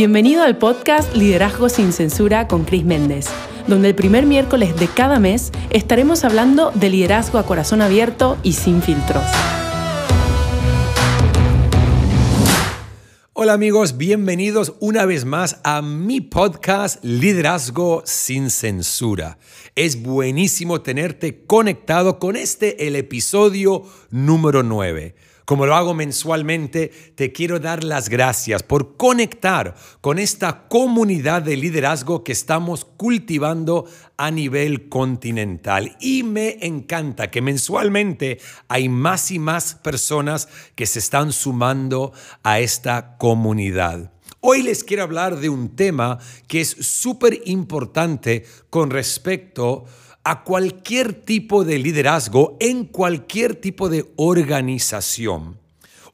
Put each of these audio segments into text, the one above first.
Bienvenido al podcast Liderazgo sin Censura con Chris Méndez, donde el primer miércoles de cada mes estaremos hablando de liderazgo a corazón abierto y sin filtros. Hola amigos, bienvenidos una vez más a mi podcast Liderazgo sin Censura. Es buenísimo tenerte conectado con este, el episodio número 9. Como lo hago mensualmente, te quiero dar las gracias por conectar con esta comunidad de liderazgo que estamos cultivando a nivel continental. Y me encanta que mensualmente hay más y más personas que se están sumando a esta comunidad. Hoy les quiero hablar de un tema que es súper importante con respecto a a cualquier tipo de liderazgo en cualquier tipo de organización.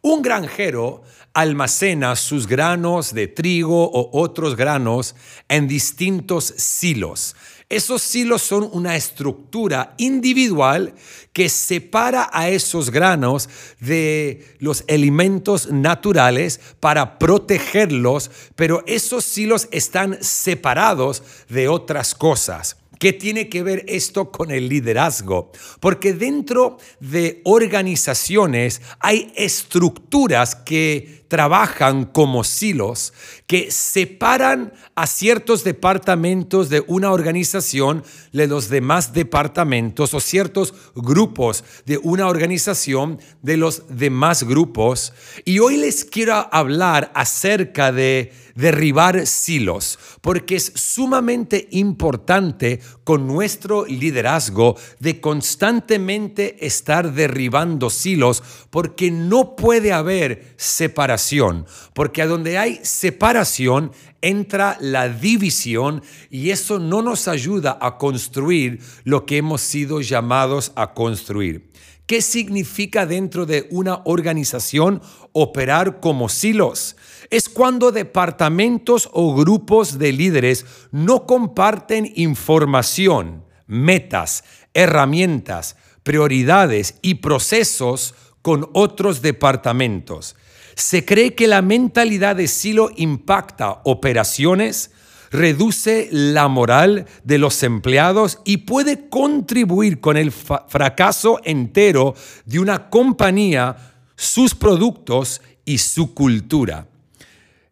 Un granjero almacena sus granos de trigo o otros granos en distintos silos. Esos silos son una estructura individual que separa a esos granos de los alimentos naturales para protegerlos, pero esos silos están separados de otras cosas. ¿Qué tiene que ver esto con el liderazgo? Porque dentro de organizaciones hay estructuras que trabajan como silos que separan a ciertos departamentos de una organización de los demás departamentos o ciertos grupos de una organización de los demás grupos. Y hoy les quiero hablar acerca de derribar silos, porque es sumamente importante con nuestro liderazgo de constantemente estar derribando silos, porque no puede haber separación porque a donde hay separación entra la división y eso no nos ayuda a construir lo que hemos sido llamados a construir. ¿Qué significa dentro de una organización operar como silos? Es cuando departamentos o grupos de líderes no comparten información, metas, herramientas, prioridades y procesos con otros departamentos. Se cree que la mentalidad de silo impacta operaciones, reduce la moral de los empleados y puede contribuir con el fracaso entero de una compañía, sus productos y su cultura.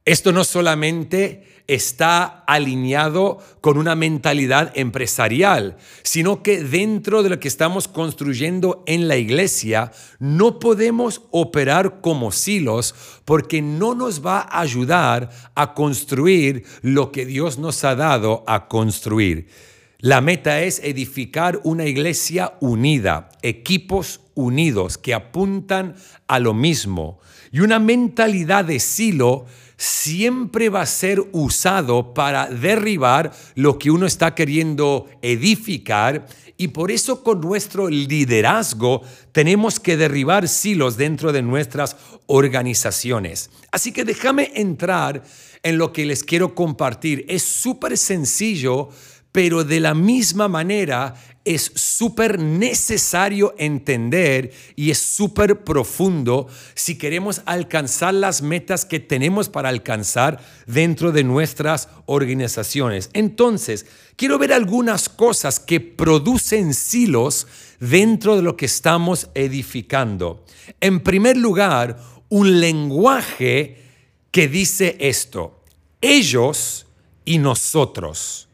Esto no solamente está alineado con una mentalidad empresarial, sino que dentro de lo que estamos construyendo en la iglesia, no podemos operar como silos porque no nos va a ayudar a construir lo que Dios nos ha dado a construir. La meta es edificar una iglesia unida, equipos unidos que apuntan a lo mismo y una mentalidad de silo siempre va a ser usado para derribar lo que uno está queriendo edificar y por eso con nuestro liderazgo tenemos que derribar silos dentro de nuestras organizaciones. Así que déjame entrar en lo que les quiero compartir. Es súper sencillo, pero de la misma manera es súper necesario entender y es súper profundo si queremos alcanzar las metas que tenemos para alcanzar dentro de nuestras organizaciones. Entonces, quiero ver algunas cosas que producen silos dentro de lo que estamos edificando. En primer lugar, un lenguaje que dice esto, ellos y nosotros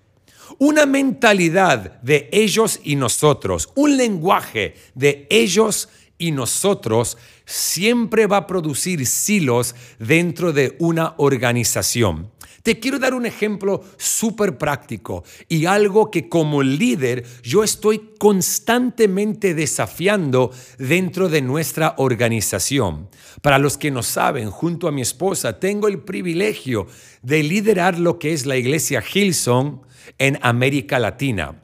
una mentalidad de ellos y nosotros, un lenguaje de ellos y nosotros siempre va a producir silos dentro de una organización. Te quiero dar un ejemplo súper práctico y algo que como líder yo estoy constantemente desafiando dentro de nuestra organización. Para los que no saben, junto a mi esposa tengo el privilegio de liderar lo que es la iglesia Hillsong en América Latina.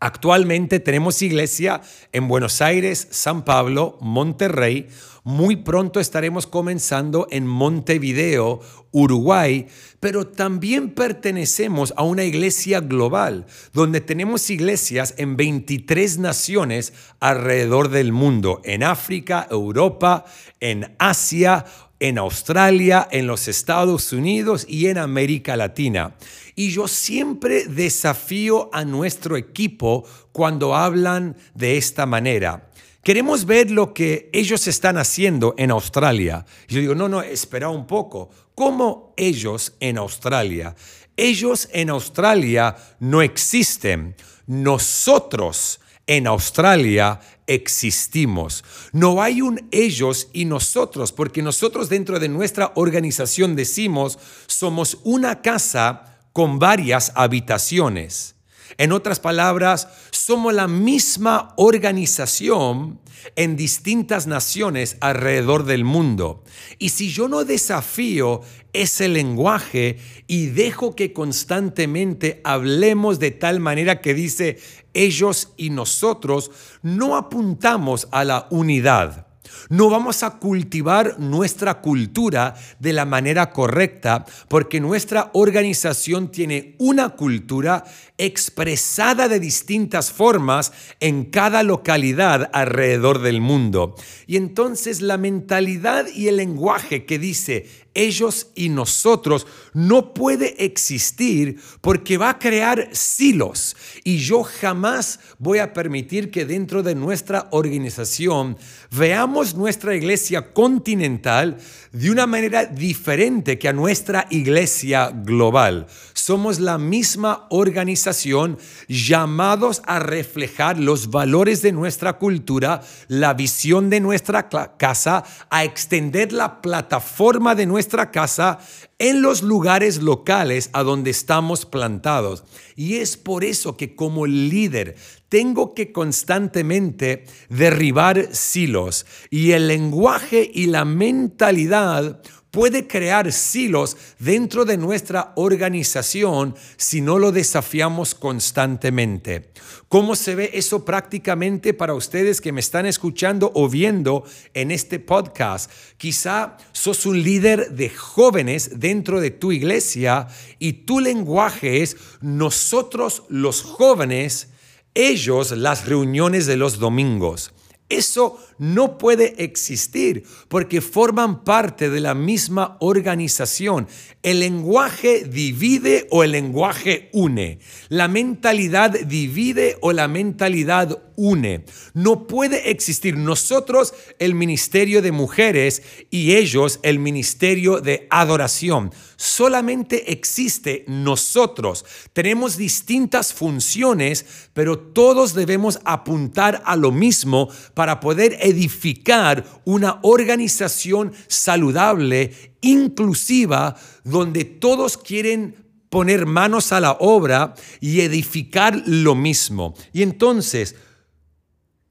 Actualmente tenemos iglesia en Buenos Aires, San Pablo, Monterrey. Muy pronto estaremos comenzando en Montevideo, Uruguay, pero también pertenecemos a una iglesia global, donde tenemos iglesias en 23 naciones alrededor del mundo, en África, Europa, en Asia, en Australia, en los Estados Unidos y en América Latina. Y yo siempre desafío a nuestro equipo cuando hablan de esta manera. Queremos ver lo que ellos están haciendo en Australia. Yo digo, no, no, espera un poco. ¿Cómo ellos en Australia? Ellos en Australia no existen. Nosotros en Australia existimos. No hay un ellos y nosotros, porque nosotros dentro de nuestra organización decimos somos una casa con varias habitaciones. En otras palabras, somos la misma organización en distintas naciones alrededor del mundo. Y si yo no desafío ese lenguaje y dejo que constantemente hablemos de tal manera que dice ellos y nosotros, no apuntamos a la unidad. No vamos a cultivar nuestra cultura de la manera correcta porque nuestra organización tiene una cultura expresada de distintas formas en cada localidad alrededor del mundo. Y entonces la mentalidad y el lenguaje que dice ellos y nosotros no puede existir porque va a crear silos. Y yo jamás voy a permitir que dentro de nuestra organización veamos nuestra iglesia continental de una manera diferente que a nuestra iglesia global. Somos la misma organización llamados a reflejar los valores de nuestra cultura, la visión de nuestra casa, a extender la plataforma de nuestra casa en los lugares locales a donde estamos plantados. Y es por eso que como líder tengo que constantemente derribar silos y el lenguaje y la mentalidad puede crear silos dentro de nuestra organización si no lo desafiamos constantemente. ¿Cómo se ve eso prácticamente para ustedes que me están escuchando o viendo en este podcast? Quizá sos un líder de jóvenes dentro de tu iglesia y tu lenguaje es nosotros los jóvenes, ellos las reuniones de los domingos. Eso no puede existir porque forman parte de la misma organización. El lenguaje divide o el lenguaje une. La mentalidad divide o la mentalidad une. No puede existir nosotros el ministerio de mujeres y ellos el ministerio de adoración. Solamente existe nosotros. Tenemos distintas funciones, pero todos debemos apuntar a lo mismo para poder edificar una organización saludable, inclusiva, donde todos quieren poner manos a la obra y edificar lo mismo. Y entonces,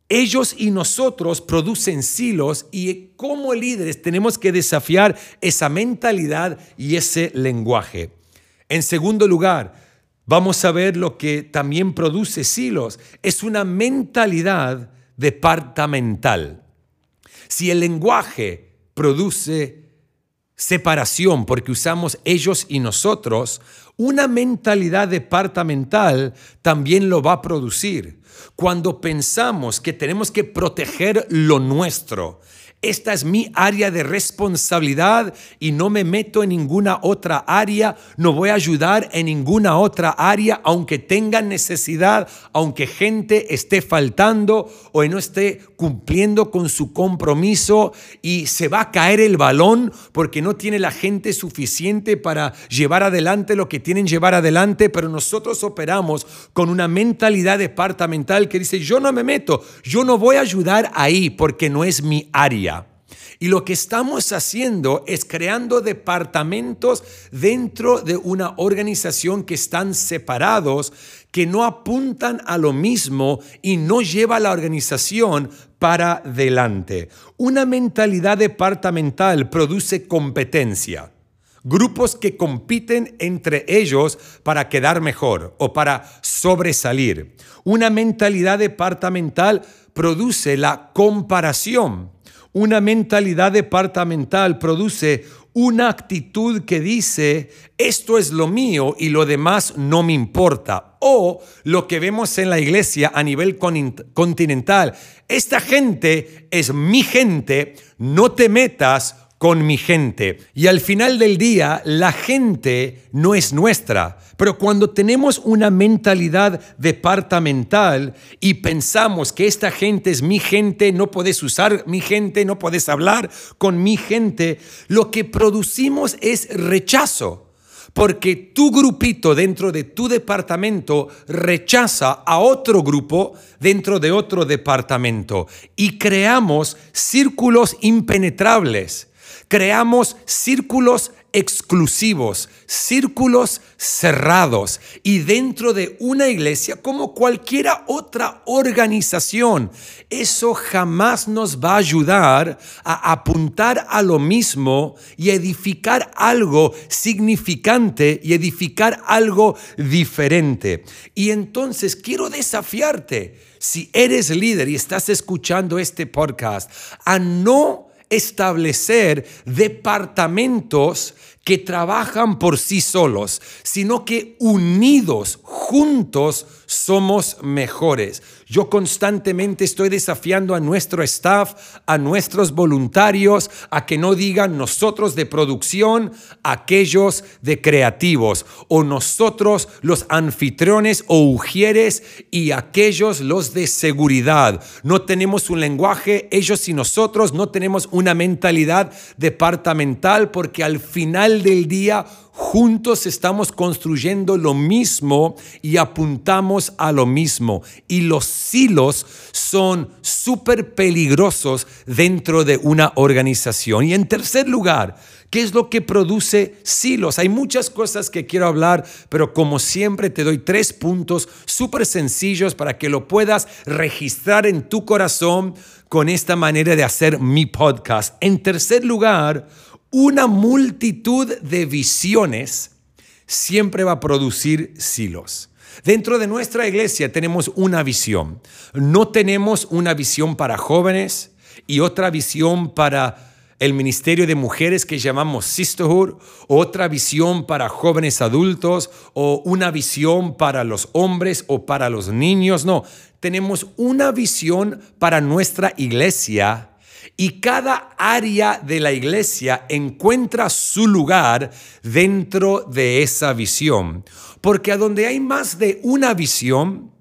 ellos y nosotros producen silos y como líderes tenemos que desafiar esa mentalidad y ese lenguaje. En segundo lugar, vamos a ver lo que también produce silos. Es una mentalidad departamental. Si el lenguaje produce separación porque usamos ellos y nosotros, una mentalidad departamental también lo va a producir. Cuando pensamos que tenemos que proteger lo nuestro, esta es mi área de responsabilidad y no me meto en ninguna otra área, no voy a ayudar en ninguna otra área, aunque tenga necesidad, aunque gente esté faltando o no esté cumpliendo con su compromiso y se va a caer el balón porque no tiene la gente suficiente para llevar adelante lo que tienen llevar adelante, pero nosotros operamos con una mentalidad departamental que dice, yo no me meto, yo no voy a ayudar ahí porque no es mi área. Y lo que estamos haciendo es creando departamentos dentro de una organización que están separados, que no apuntan a lo mismo y no lleva a la organización para adelante. Una mentalidad departamental produce competencia. Grupos que compiten entre ellos para quedar mejor o para sobresalir. Una mentalidad departamental produce la comparación una mentalidad departamental produce una actitud que dice, esto es lo mío y lo demás no me importa. O lo que vemos en la iglesia a nivel continental, esta gente es mi gente, no te metas con mi gente. Y al final del día, la gente no es nuestra. Pero cuando tenemos una mentalidad departamental y pensamos que esta gente es mi gente, no puedes usar mi gente, no puedes hablar con mi gente, lo que producimos es rechazo porque tu grupito dentro de tu departamento rechaza a otro grupo dentro de otro departamento y creamos círculos impenetrables, creamos círculos exclusivos, círculos cerrados y dentro de una iglesia como cualquiera otra organización. Eso jamás nos va a ayudar a apuntar a lo mismo y edificar algo significante y edificar algo diferente. Y entonces quiero desafiarte, si eres líder y estás escuchando este podcast, a no establecer departamentos que trabajan por sí solos, sino que unidos, juntos, somos mejores. Yo constantemente estoy desafiando a nuestro staff, a nuestros voluntarios, a que no digan nosotros de producción, aquellos de creativos, o nosotros los anfitriones o ujieres y aquellos los de seguridad. No tenemos un lenguaje, ellos y nosotros no tenemos una mentalidad departamental porque al final del día juntos estamos construyendo lo mismo y apuntamos a lo mismo. Y los silos son súper peligrosos dentro de una organización. Y en tercer lugar, ¿qué es lo que produce silos? Hay muchas cosas que quiero hablar, pero como siempre te doy tres puntos súper sencillos para que lo puedas registrar en tu corazón con esta manera de hacer mi podcast. En tercer lugar, una multitud de visiones siempre va a producir silos. Dentro de nuestra iglesia tenemos una visión. No tenemos una visión para jóvenes y otra visión para el ministerio de mujeres que llamamos sisterhood, otra visión para jóvenes adultos o una visión para los hombres o para los niños. No, tenemos una visión para nuestra iglesia y cada área de la iglesia encuentra su lugar dentro de esa visión. Porque a donde hay más de una visión,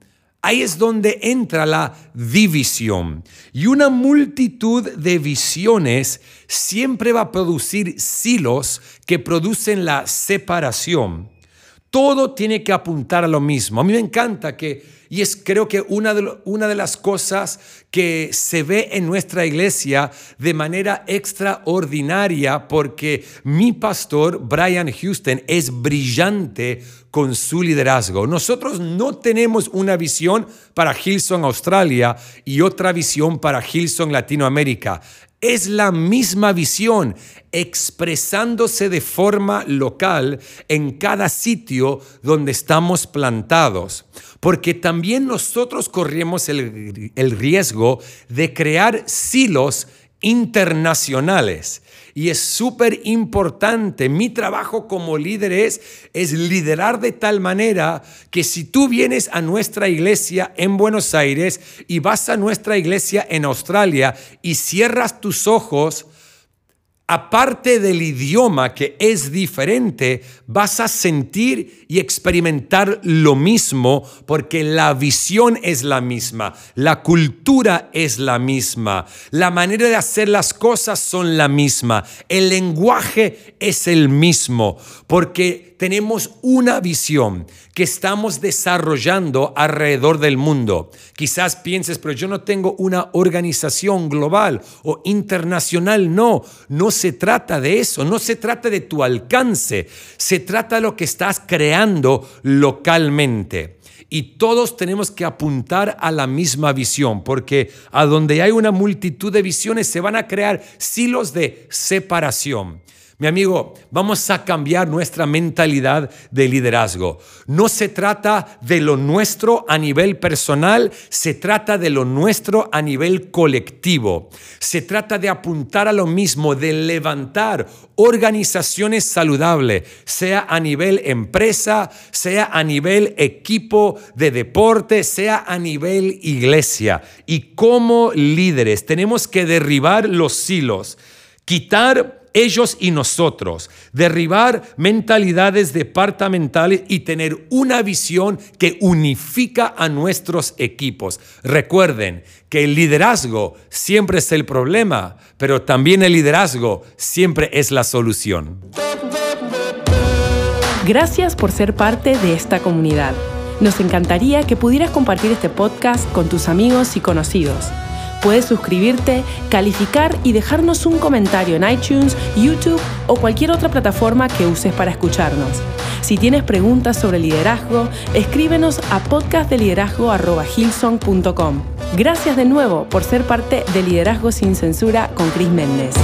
ahí es donde entra la división. Y una multitud de visiones siempre va a producir silos que producen la separación. Todo tiene que apuntar a lo mismo. A mí me encanta que y es creo que una de, una de las cosas que se ve en nuestra iglesia de manera extraordinaria porque mi pastor, Brian Houston, es brillante con su liderazgo. Nosotros no tenemos una visión para Hilson Australia y otra visión para Hilson Latinoamérica. Es la misma visión expresándose de forma local en cada sitio donde estamos plantados. Porque también nosotros corremos el, riesgo de crear silos internacionales. Y es súper importante, mi trabajo como líder es, es liderar de tal manera que si tú vienes a nuestra iglesia en Buenos Aires y vas a nuestra iglesia en Australia y cierras tus ojos, aparte del idioma que es diferente, vas a sentir y experimentar lo mismo porque la visión es la misma, la cultura es la misma, la manera de hacer las cosas son la misma, el lenguaje es el mismo, porque tenemos una visión que estamos desarrollando alrededor del mundo. Quizás pienses, pero yo no tengo una organización global o internacional. No, no se trata de eso, no se trata de tu alcance, se trata de lo que estás creando localmente. Y todos tenemos que apuntar a la misma visión, porque a donde hay una multitud de visiones se van a crear silos de separación. Mi amigo, vamos a cambiar nuestra mentalidad de liderazgo. No se trata de lo nuestro a nivel personal, se trata de lo nuestro a nivel colectivo. Se trata de apuntar a lo mismo, de levantar organizaciones saludables, sea a nivel empresa, sea a nivel equipo de deporte, sea a nivel iglesia. Y como líderes tenemos que derribar los silos, quitar ellos y nosotros, derribar mentalidades departamentales y tener una visión que unifica a nuestros equipos. Recuerden que el liderazgo siempre es el problema, pero también el liderazgo siempre es la solución. Gracias por ser parte de esta comunidad. Nos encantaría que pudieras compartir este podcast con tus amigos y conocidos. Puedes suscribirte, calificar y dejarnos un comentario en iTunes, YouTube o cualquier otra plataforma que uses para escucharnos. Si tienes preguntas sobre liderazgo, escríbenos a podcastdeliderazgo.com. Gracias de nuevo por ser parte de Liderazgo sin Censura con Cris Méndez.